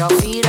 around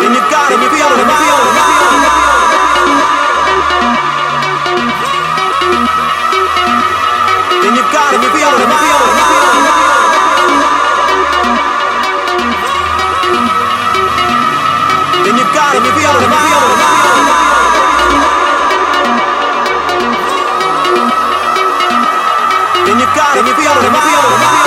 Then you gotta feel the. Then you gotta feel the vibe.